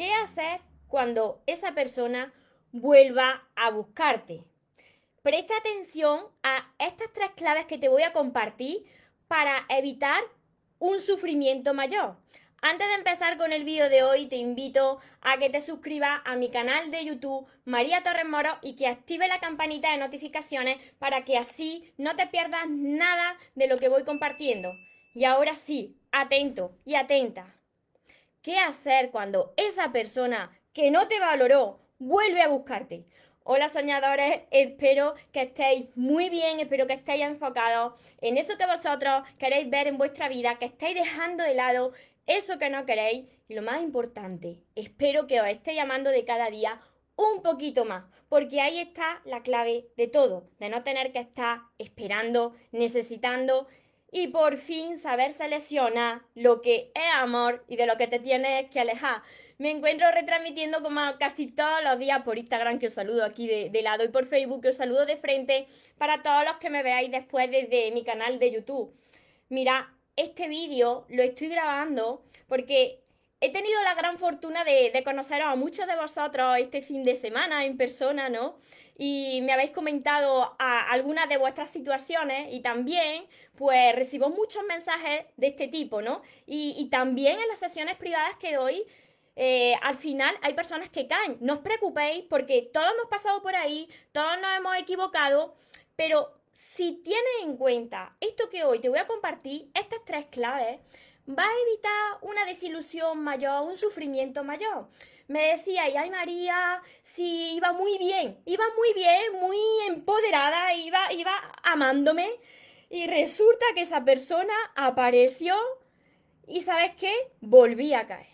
¿Qué hacer cuando esa persona vuelva a buscarte? Presta atención a estas tres claves que te voy a compartir para evitar un sufrimiento mayor. Antes de empezar con el vídeo de hoy, te invito a que te suscribas a mi canal de YouTube María Torres Moro y que active la campanita de notificaciones para que así no te pierdas nada de lo que voy compartiendo. Y ahora sí, atento y atenta. ¿Qué hacer cuando esa persona que no te valoró vuelve a buscarte? Hola soñadores, espero que estéis muy bien, espero que estéis enfocados en eso que vosotros queréis ver en vuestra vida, que estéis dejando de lado eso que no queréis y lo más importante, espero que os esté llamando de cada día un poquito más, porque ahí está la clave de todo, de no tener que estar esperando, necesitando y por fin saber seleccionar lo que es amor y de lo que te tienes que alejar. Me encuentro retransmitiendo como casi todos los días por Instagram, que os saludo aquí de, lado, y por Facebook, que os saludo de frente, para todos los que me veáis después desde mi canal de YouTube. Mira, este vídeo lo estoy grabando porque he tenido la gran fortuna de, de conoceros a muchos de vosotros este fin de semana en persona, ¿no? y me habéis comentado algunas de vuestras situaciones y también pues recibo muchos mensajes de este tipo, ¿no? Y, también en las sesiones privadas que doy, eh, al final hay personas que caen. No os preocupéis porque todos hemos pasado por ahí, todos nos hemos equivocado, pero si tienes en cuenta esto que hoy te voy a compartir, estas tres claves, va a evitar una desilusión mayor, un sufrimiento mayor. Me decía, y ay María, si iba muy bien, iba muy bien, muy empoderada, iba, iba amándome. Y resulta que esa persona apareció y ¿sabes qué? Volví a caer.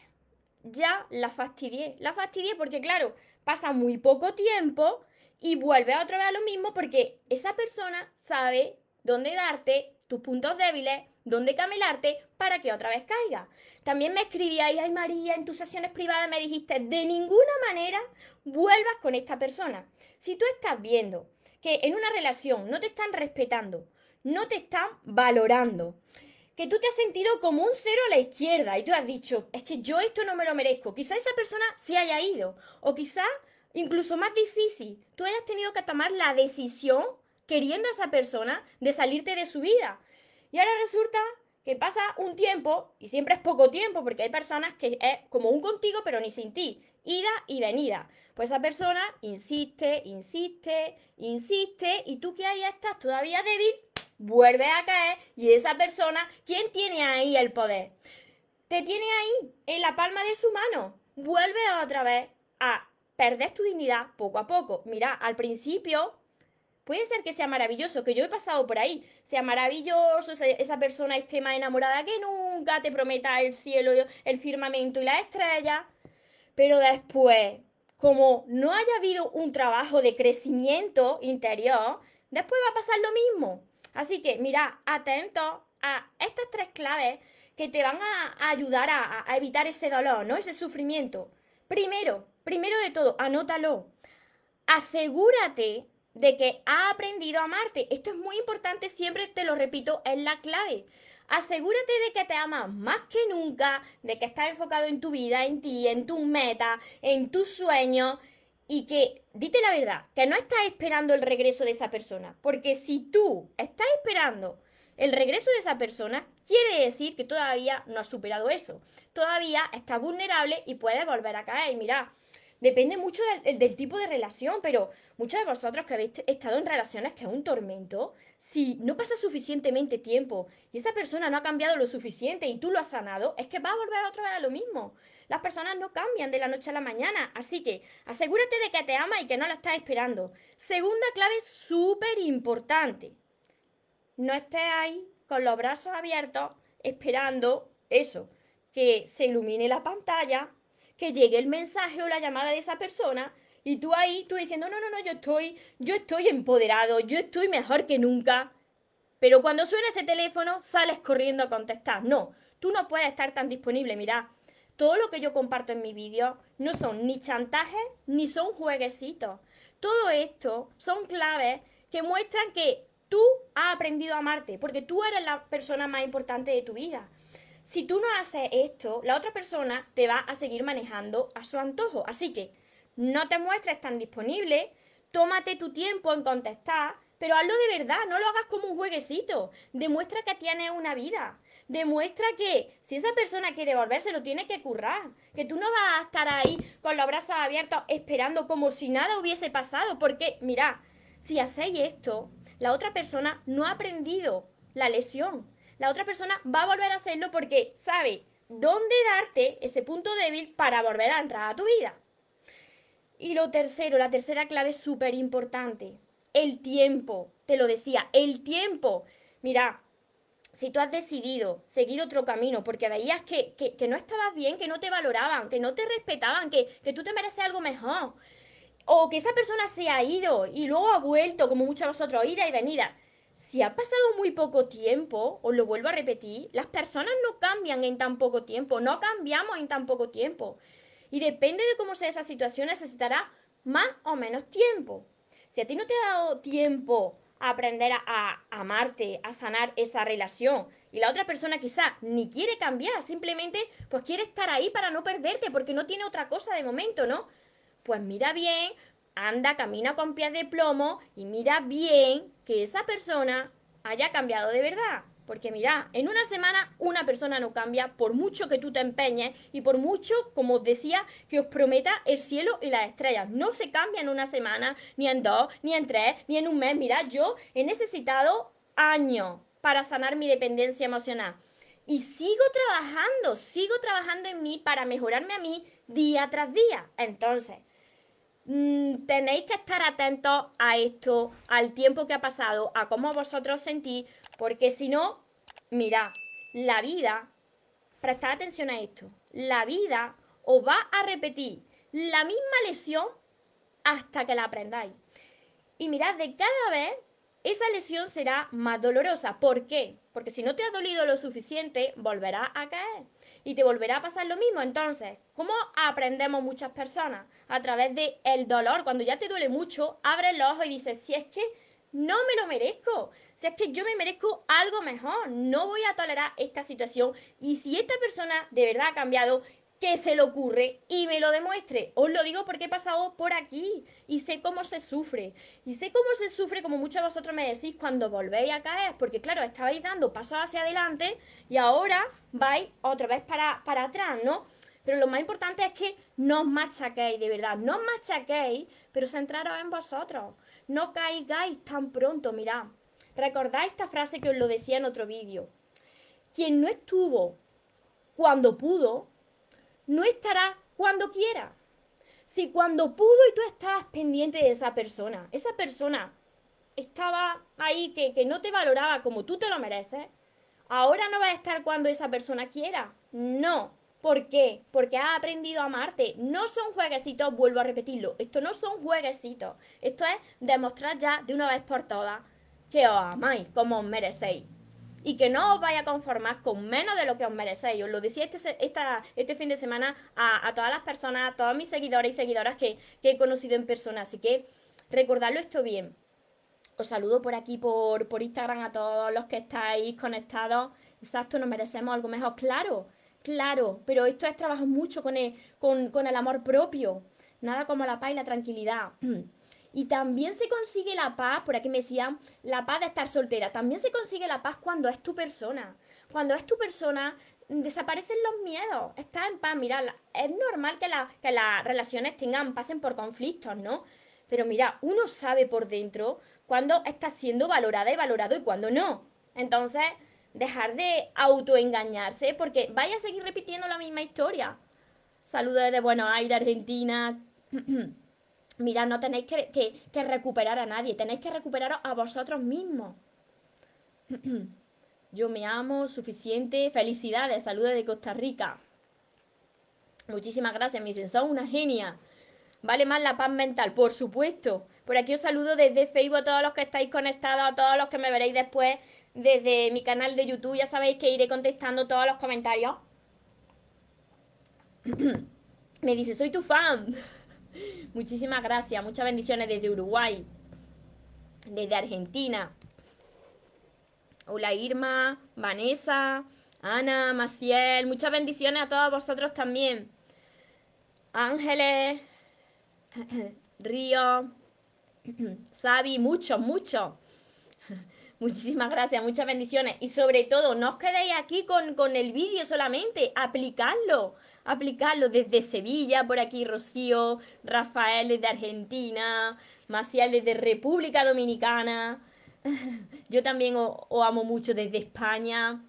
Ya la fastidié. La fastidié porque, claro, pasa muy poco tiempo y vuelve otra vez a lo mismo porque esa persona sabe dónde darte tus puntos débiles, dónde camelarte para que otra vez caiga. También me escribíais, ay María, en tus sesiones privadas me dijiste, de ninguna manera vuelvas con esta persona. Si tú estás viendo que en una relación no te están respetando, no te están valorando, que tú te has sentido como un cero a la izquierda y tú has dicho, es que yo esto no me lo merezco, quizá esa persona se haya ido, o quizá incluso más difícil, tú hayas tenido que tomar la decisión queriendo a esa persona de salirte de su vida. Y ahora resulta que pasa un tiempo, y siempre es poco tiempo, porque hay personas que es como un contigo, pero ni sin ti, ida y venida. Pues esa persona insiste, insiste, insiste, y tú que ahí estás todavía débil, vuelves a caer, y esa persona, ¿quién tiene ahí el poder? Te tiene ahí, en la palma de su mano. Vuelve otra vez a perder tu dignidad poco a poco. Mira, al principio Puede ser que sea maravilloso, que yo he pasado por ahí, sea maravilloso, esa persona esté más enamorada que nunca, te prometa el cielo, el firmamento y la estrella, pero después, como no haya habido un trabajo de crecimiento interior, después va a pasar lo mismo. Así que, mira, atento a estas tres claves que te van a, ayudar a, a evitar ese dolor, ¿no? Ese sufrimiento. Primero, primero de todo, anótalo. Asegúrate de que ha aprendido a amarte. Esto es muy importante, siempre te lo repito, es la clave. Asegúrate de que te amas más que nunca, de que estás enfocado en tu vida, en ti, en tus metas, en tus sueños y que, dite la verdad, que no estás esperando el regreso de esa persona. Porque si tú estás esperando el regreso de esa persona, quiere decir que todavía no has superado eso. Todavía estás vulnerable y puedes volver a caer. Y Depende mucho del, tipo de relación, pero muchos de vosotros que habéis estado en relaciones que es un tormento, si no pasa suficientemente tiempo y esa persona no ha cambiado lo suficiente y tú lo has sanado, es que va a volver otra vez a lo mismo. Las personas no cambian de la noche a la mañana, así que asegúrate de que te ama y que no la estás esperando. Segunda clave súper importante. No estés ahí con los brazos abiertos esperando eso, que se ilumine la pantalla que llegue el mensaje o la llamada de esa persona y tú ahí, tú diciendo, no, no, no, yo estoy, yo estoy empoderado, yo estoy mejor que nunca. Pero cuando suena ese teléfono, sales corriendo a contestar. No, tú no puedes estar tan disponible. Mira, todo lo que yo comparto en mi vídeo no son ni chantajes ni son jueguecitos. Todo esto son claves que muestran que tú has aprendido a amarte, porque tú eres la persona más importante de tu vida. Si tú no haces esto, la otra persona te va a seguir manejando a su antojo. Así que no te muestres tan disponible, tómate tu tiempo en contestar, pero hazlo de verdad, no lo hagas como un jueguecito. Demuestra que tienes una vida. Demuestra que si esa persona quiere volverse, lo tiene que currar. Que tú no vas a estar ahí con los brazos abiertos esperando como si nada hubiese pasado. Porque, mira, si hacéis esto, la otra persona no ha aprendido la lesión. La otra persona va a volver a hacerlo porque sabe dónde darte ese punto débil para volver a entrar a tu vida. Y lo tercero, la tercera clave súper importante. El tiempo. Te lo decía, el tiempo. Mira, si tú has decidido seguir otro camino porque veías que, no estabas bien, que no te valoraban, que no te respetaban, que, que tú te mereces algo mejor, o que esa persona se ha ido y luego ha vuelto, como muchos de vosotros, ida y venida. Si ha pasado muy poco tiempo, os lo vuelvo a repetir, las personas no cambian en tan poco tiempo, no cambiamos en tan poco tiempo. Y depende de cómo sea esa situación, necesitará más o menos tiempo. Si a ti no te ha dado tiempo a aprender a, amarte, a sanar esa relación. Y la otra persona quizá ni quiere cambiar, simplemente pues quiere estar ahí para no perderte, porque no tiene otra cosa de momento, ¿no? Pues mira bien, anda, camina con pies de plomo y mira bien que esa persona haya cambiado de verdad. Porque mira, en una semana una persona no cambia por mucho que tú te empeñes y por mucho, como os decía, que os prometa el cielo y las estrellas. No se cambia en una semana, ni en dos, ni en tres, ni en un mes. Mira, yo he necesitado años para sanar mi dependencia emocional. Y sigo trabajando, sigo trabajando en mí para mejorarme a mí día tras día. Entonces, mm, tenéis que estar atentos a esto, al tiempo que ha pasado, a cómo vosotros sentís, porque si no, mira, la vida, prestad atención a esto, la vida os va a repetir la misma lesión hasta que la aprendáis. Y mirad, de cada vez esa lesión será más dolorosa. ¿Por qué? Porque si no te ha dolido lo suficiente, volverá a caer y te volverá a pasar lo mismo. Entonces, ¿cómo aprendemos muchas personas? A través del el dolor. Cuando ya te duele mucho, abres los ojos y dices, si es que no me lo merezco. Si es que yo me merezco algo mejor, no voy a tolerar esta situación. Y si esta persona de verdad ha cambiado, que se le ocurre y me lo demuestre. Os lo digo porque he pasado por aquí y sé cómo se sufre. Y sé cómo se sufre, como muchos de vosotros me decís, cuando volvéis a caer. Porque claro, estabais dando pasos hacia adelante y ahora vais otra vez para, para atrás, ¿no? Pero lo más importante es que no os machaquéis, de verdad. No os machaquéis, pero centraros en vosotros. No caigáis tan pronto, mirad. Recordad esta frase que os lo decía en otro vídeo. Quien no estuvo cuando pudo, no estará cuando quiera. Si cuando pudo y tú estabas pendiente de esa persona, esa persona estaba ahí que, que no te valoraba como tú te lo mereces, ahora no va a estar cuando esa persona quiera. No. ¿Por qué? Porque has aprendido a amarte. No son jueguecitos, vuelvo a repetirlo. Esto no son jueguecitos. Esto es demostrar ya de una vez por todas que os amáis como os merecéis y que no os vaya a conformar con menos de lo que os merecéis. Os lo decía este, este fin de semana a, todas las personas, a todos mis seguidores y seguidoras que, he conocido en persona. Así que recordadlo esto bien. Os saludo por aquí, por, por Instagram, a todos los que estáis conectados. Exacto, nos merecemos algo mejor. Claro, claro, pero esto es trabajar mucho con con, con el amor propio. Nada como la paz y la tranquilidad. Y también se consigue la paz, por aquí me decían, la paz de estar soltera. También se consigue la paz cuando es tu persona. Cuando es tu persona, desaparecen los miedos. Estás en paz. Mira, es normal que, que las relaciones tengan, pasen por conflictos, ¿no? Pero mira, uno sabe por dentro cuando está siendo valorada y valorado y cuando no. Entonces, dejar de autoengañarse porque vaya a seguir repitiendo la misma historia. Saludos desde Buenos Aires, Argentina. Mirad, no tenéis que, recuperar a nadie, tenéis que recuperaros a vosotros mismos. Yo me amo, suficiente. Felicidades, saludos de Costa Rica. Muchísimas gracias, mi son una genia. Vale más la paz mental, por supuesto. Por aquí os saludo desde Facebook a todos los que estáis conectados, a todos los que me veréis después desde mi canal de YouTube. Ya sabéis que iré contestando todos los comentarios. me dice, soy tu fan. Muchísimas gracias, muchas bendiciones desde Uruguay, desde Argentina. Hola Irma, Vanessa, Ana, Maciel, muchas bendiciones a todos vosotros también. Ángeles, Río, Sabi, mucho, mucho. Muchísimas gracias, muchas bendiciones. Y sobre todo, no os quedéis aquí con, con el vídeo solamente, aplicadlo, aplicadlo desde Sevilla, por aquí Rocío, Rafael desde Argentina, Maciel desde República Dominicana. Yo también os, amo mucho desde España.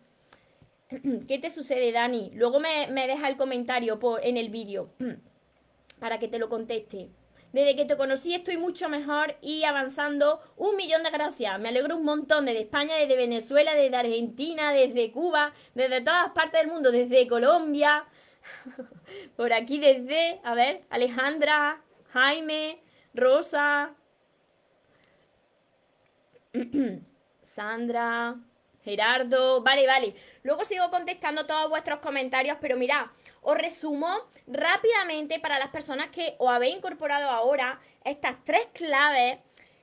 ¿Qué te sucede, Dani? Luego me, me deja el comentario en el vídeo para que te lo conteste. Desde que te conocí estoy mucho mejor y avanzando. Un millón de gracias. Me alegro un montón desde España, desde Venezuela, desde Argentina, desde Cuba, desde todas partes del mundo, desde Colombia. Por aquí desde, a ver, Alejandra, Jaime, Rosa, Sandra, Gerardo, vale, vale. Luego sigo contestando todos vuestros comentarios, pero mirad, os resumo rápidamente para las personas que os habéis incorporado ahora estas tres claves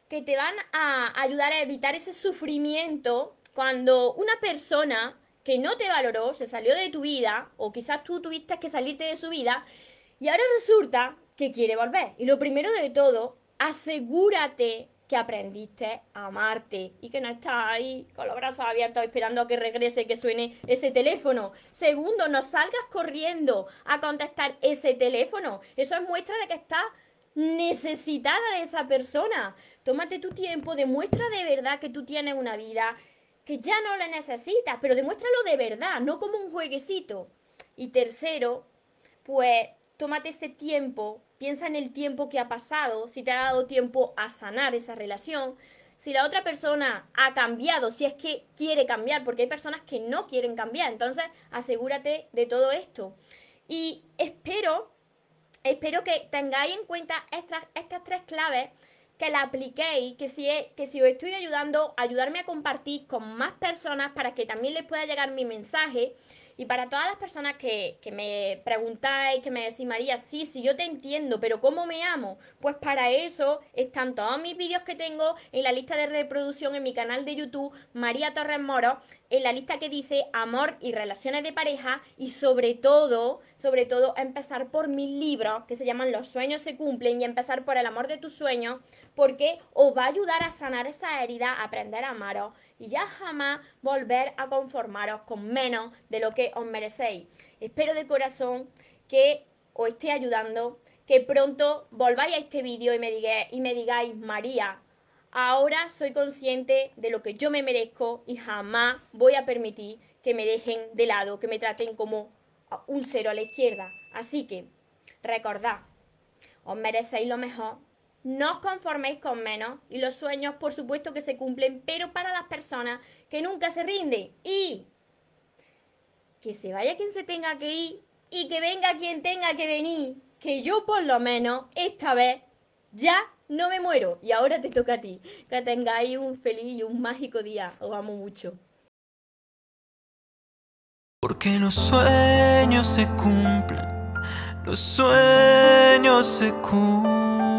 que te van a ayudar a evitar ese sufrimiento cuando una persona que no te valoró se salió de tu vida o quizás tú tuviste que salirte de su vida y ahora resulta que quiere volver. Y lo primero de todo, asegúrate que aprendiste a amarte y que no estás ahí con los brazos abiertos esperando a que regrese, que suene ese teléfono. Segundo, no salgas corriendo a contestar ese teléfono. Eso es muestra de que estás necesitada de esa persona. Tómate tu tiempo, demuestra de verdad que tú tienes una vida que ya no la necesitas, pero demuéstralo de verdad, no como un jueguecito. Y tercero, pues tómate ese tiempo, piensa en el tiempo que ha pasado, si te ha dado tiempo a sanar esa relación, si la otra persona ha cambiado, si es que quiere cambiar, porque hay personas que no quieren cambiar, entonces asegúrate de todo esto. Y espero, espero que tengáis en cuenta estas, estas tres claves, que las apliquéis, que si, que si os estoy ayudando, ayudarme a compartir con más personas para que también les pueda llegar mi mensaje y para todas las personas que, me preguntáis, que me decís, María, sí, sí, yo te entiendo, pero ¿cómo me amo? Pues para eso están todos mis vídeos que tengo en la lista de reproducción en mi canal de YouTube, María Torres Moro, en la lista que dice amor y relaciones de pareja y sobre todo, sobre todo, empezar por mis libros que se llaman Los sueños se cumplen y empezar por el amor de tus sueños porque os va a ayudar a sanar esa herida, a aprender a amaros y ya jamás volver a conformaros con menos de lo que os merecéis. Espero de corazón que os esté ayudando, que pronto volváis a este vídeo y me digáis, y me digáis, María, ahora soy consciente de lo que yo me merezco y jamás voy a permitir que me dejen de lado, que me traten como un cero a la izquierda. Así que, recordad, os merecéis lo mejor no os conforméis con menos y los sueños por supuesto que se cumplen, pero para las personas que nunca se rinden. Y que se vaya quien se tenga que ir y que venga quien tenga que venir. Que yo por lo menos esta vez ya no me muero. Y ahora te toca a ti. Que tengáis un feliz y un mágico día. Os amo mucho. Porque los sueños se cumplen. Los sueños se cumplen.